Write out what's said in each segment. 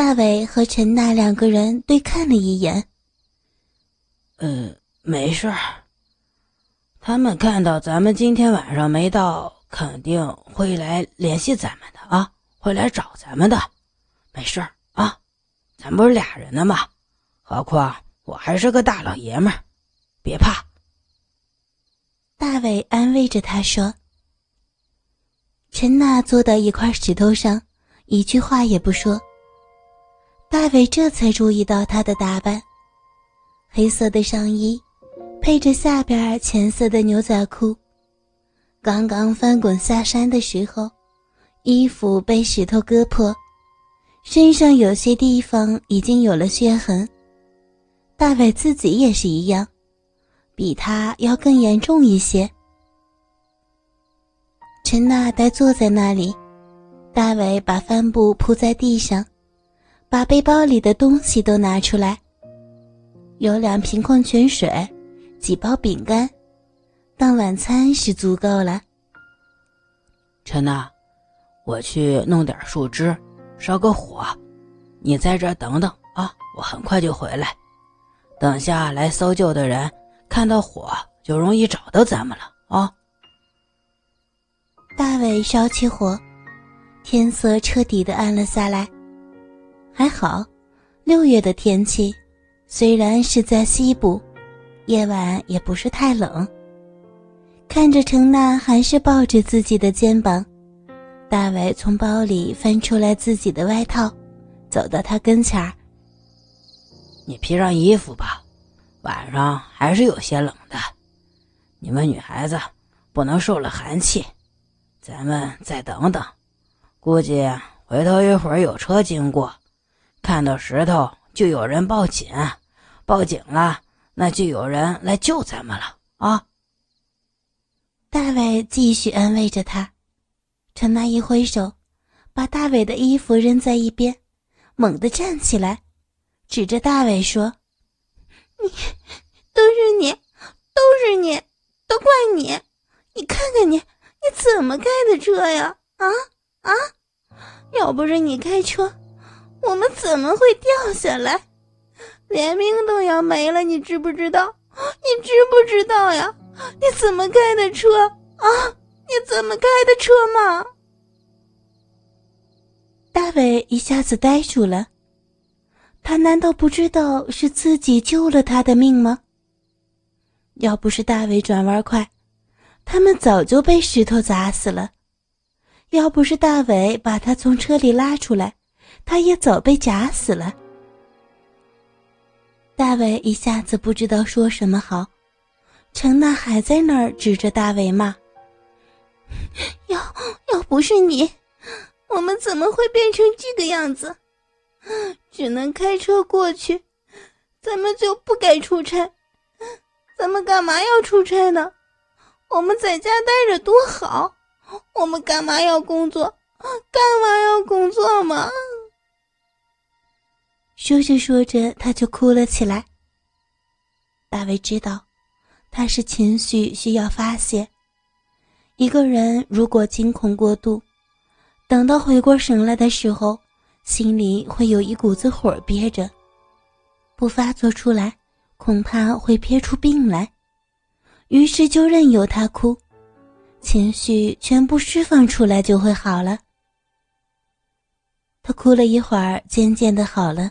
大伟和陈娜两个人对看了一眼。嗯，没事儿。他们看到咱们今天晚上没到，肯定会来联系咱们的啊，会来找咱们的。没事儿啊，咱不是俩人呢吗？何况我还是个大老爷们儿，别怕。大伟安慰着他说。陈娜坐到一块石头上，一句话也不说。大伟这才注意到她的打扮：黑色的上衣，配着下边浅色的牛仔裤。刚刚翻滚下山的时候，衣服被石头割破，身上有些地方已经有了血痕。大伟自己也是一样，比他要更严重一些。陈娜呆坐在那里，大伟把帆布铺在地上，把背包里的东西都拿出来。有两瓶矿泉水，几包饼干，当晚餐是足够了。陈娜，我去弄点树枝，烧个火，你在这等等啊，我很快就回来。等下来搜救的人看到火，就容易找到咱们了啊。大伟烧起火，天色彻底的暗了下来。还好，六月的天气，虽然是在西部，夜晚也不是太冷。看着程娜还是抱着自己的肩膀，大伟从包里翻出来自己的外套，走到他跟前儿：“你披上衣服吧，晚上还是有些冷的。你们女孩子不能受了寒气。”咱们再等等，估计回头一会儿有车经过，看到石头就有人报警，报警了，那就有人来救咱们了啊！大伟继续安慰着他，陈娜一挥手，把大伟的衣服扔在一边，猛地站起来，指着大伟说：“你，都是你，都是你，都怪你！你看看你！”你怎么开的车呀？啊啊！要不是你开车，我们怎么会掉下来？连命都要没了，你知不知道？你知不知道呀？你怎么开的车啊？你怎么开的车嘛？大伟一下子呆住了，他难道不知道是自己救了他的命吗？要不是大伟转弯快。他们早就被石头砸死了，要不是大伟把他从车里拉出来，他也早被夹死了。大伟一下子不知道说什么好，陈娜还在那儿指着大伟骂：“ 要要不是你，我们怎么会变成这个样子？只能开车过去，咱们就不该出差，咱们干嘛要出差呢？”我们在家待着多好，我们干嘛要工作？干嘛要工作嘛？说着说着，他就哭了起来。大卫知道，他是情绪需要发泄。一个人如果惊恐过度，等到回过神来的时候，心里会有一股子火憋着，不发作出来，恐怕会憋出病来。于是就任由他哭，情绪全部释放出来就会好了。他哭了一会儿，渐渐的好了，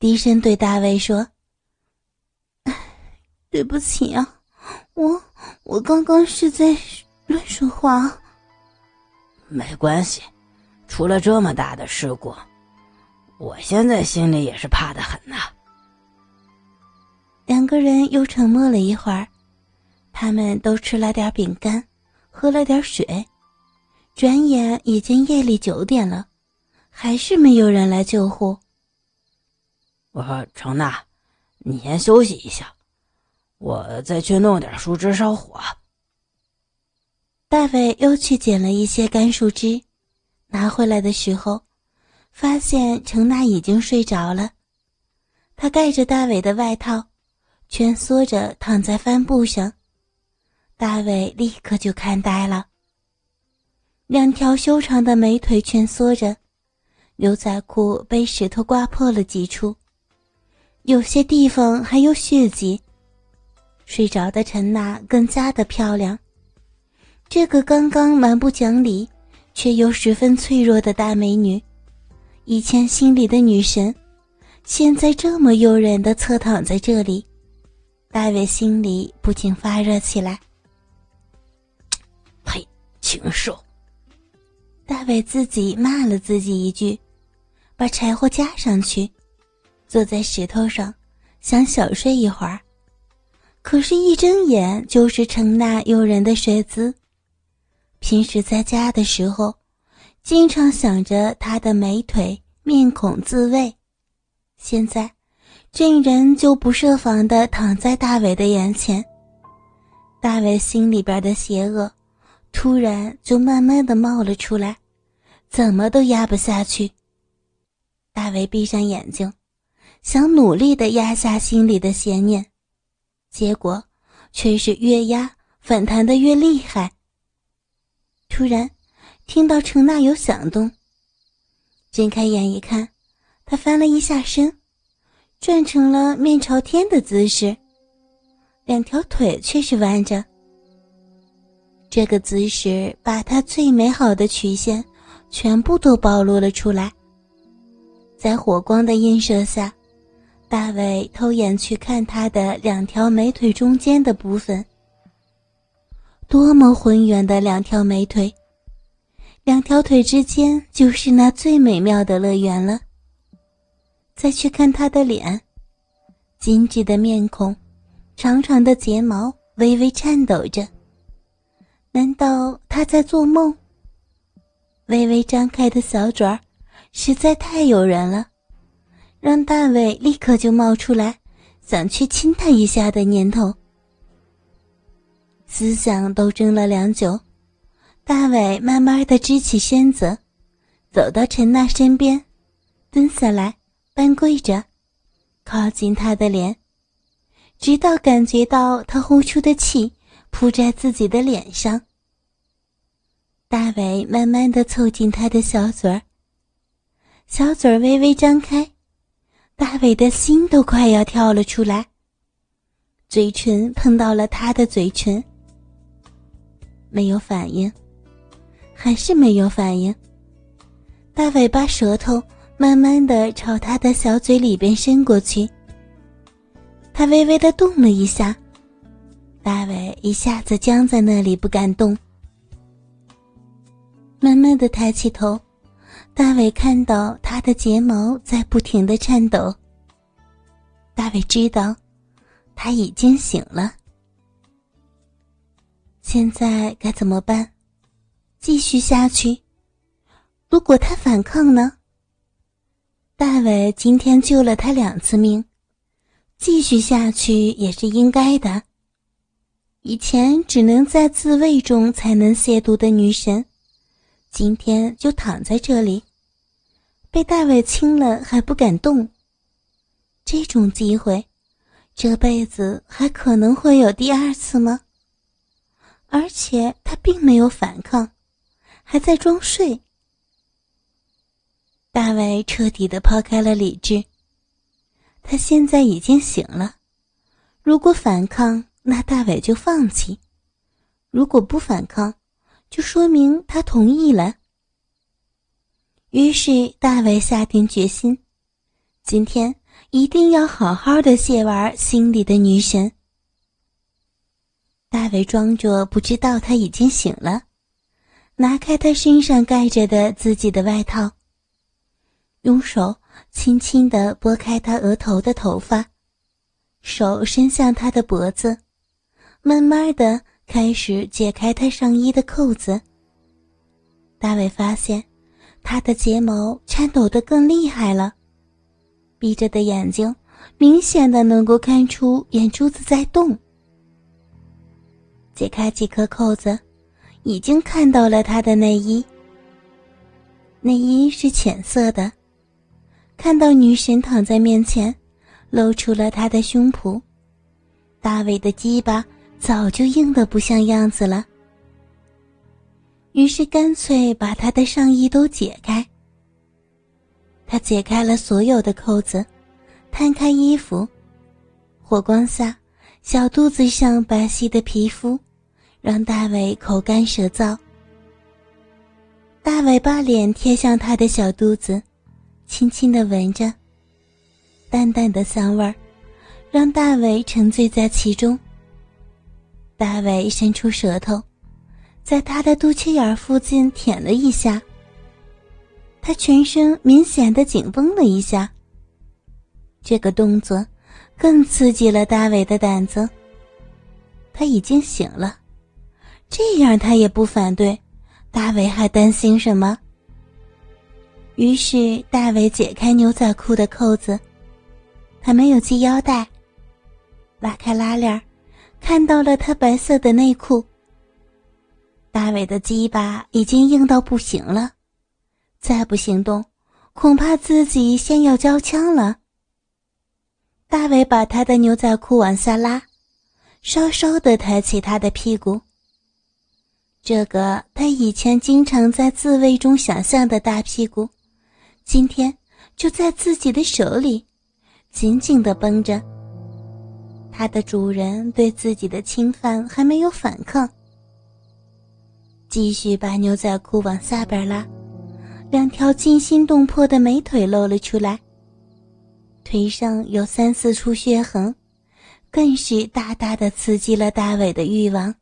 低声对大卫说：“对不起啊，我我刚刚是在乱说话。”没关系，出了这么大的事故，我现在心里也是怕的很呐。两个人又沉默了一会儿。他们都吃了点饼干，喝了点水，转眼已经夜里九点了，还是没有人来救护。我说：“程娜，你先休息一下，我再去弄点树枝烧火。”大伟又去捡了一些干树枝，拿回来的时候，发现程娜已经睡着了。他盖着大伟的外套，蜷缩着躺在帆布上。大伟立刻就看呆了，两条修长的美腿蜷缩着，牛仔裤被石头刮破了几处，有些地方还有血迹。睡着的陈娜更加的漂亮。这个刚刚蛮不讲理，却又十分脆弱的大美女，以前心里的女神，现在这么诱人的侧躺在这里，大卫心里不禁发热起来。呸！禽兽！大卫自己骂了自己一句，把柴火加上去，坐在石头上，想小睡一会儿。可是，一睁眼就是程娜诱人的睡姿。平时在家的时候，经常想着她的美腿、面孔、自慰。现在，这人就不设防的躺在大伟的眼前。大伟心里边的邪恶，突然就慢慢的冒了出来，怎么都压不下去。大伟闭上眼睛，想努力的压下心里的邪念。结果，却是越压反弹的越厉害。突然，听到程娜有响动，睁开眼一看，他翻了一下身，转成了面朝天的姿势，两条腿却是弯着。这个姿势把他最美好的曲线全部都暴露了出来，在火光的映射下。大卫偷眼去看他的两条美腿中间的部分，多么浑圆的两条美腿！两条腿之间就是那最美妙的乐园了。再去看他的脸，精致的面孔，长长的睫毛微微颤抖着。难道他在做梦？微微张开的小嘴儿，实在太诱人了。让大伟立刻就冒出来想去亲她一下的念头。思想斗争了良久，大伟慢慢的支起身子，走到陈娜身边，蹲下来，半跪着，靠近她的脸，直到感觉到她呼出的气扑在自己的脸上。大伟慢慢的凑近她的小嘴儿，小嘴儿微微张开。大伟的心都快要跳了出来，嘴唇碰到了他的嘴唇，没有反应，还是没有反应。大伟把舌头慢慢的朝他的小嘴里边伸过去，他微微的动了一下，大伟一下子僵在那里不敢动，慢慢的抬起头。大伟看到他的睫毛在不停的颤抖。大伟知道，他已经醒了。现在该怎么办？继续下去？如果他反抗呢？大伟今天救了他两次命，继续下去也是应该的。以前只能在自慰中才能亵渎的女神。今天就躺在这里，被大伟亲了还不敢动。这种机会，这辈子还可能会有第二次吗？而且他并没有反抗，还在装睡。大卫彻底的抛开了理智。他现在已经醒了，如果反抗，那大伟就放弃；如果不反抗，就说明他同意了。于是大伟下定决心，今天一定要好好的亵玩心里的女神。大卫装作不知道他已经醒了，拿开他身上盖着的自己的外套，用手轻轻的拨开他额头的头发，手伸向他的脖子，慢慢的。开始解开他上衣的扣子。大伟发现，他的睫毛颤抖得更厉害了，闭着的眼睛明显的能够看出眼珠子在动。解开几颗扣子，已经看到了他的内衣。内衣是浅色的，看到女神躺在面前，露出了她的胸脯。大伟的鸡巴。早就硬得不像样子了，于是干脆把他的上衣都解开。他解开了所有的扣子，摊开衣服，火光下，小肚子上白皙的皮肤让大伟口干舌燥。大伟把脸贴向他的小肚子，轻轻的闻着，淡淡的香味儿让大伟沉醉在其中。大伟伸出舌头，在他的肚脐眼附近舔了一下。他全身明显的紧绷了一下。这个动作更刺激了大伟的胆子。他已经醒了，这样他也不反对。大伟还担心什么？于是大伟解开牛仔裤的扣子，他没有系腰带。拉开拉链，看到了他白色的内裤。大伟的鸡巴已经硬到不行了。再不行动，恐怕自己先要交枪了。大伟把他的牛仔裤往下拉，稍稍的抬起他的屁股。这个他以前经常在自慰中想象的大屁股，今天就在自己的手里，紧紧的绷着。它的主人对自己的侵犯还没有反抗，继续把牛仔裤往下边拉。两条惊心动魄的美腿露了出来，腿上有三四处血痕，更是大大的刺激了大伟的欲望。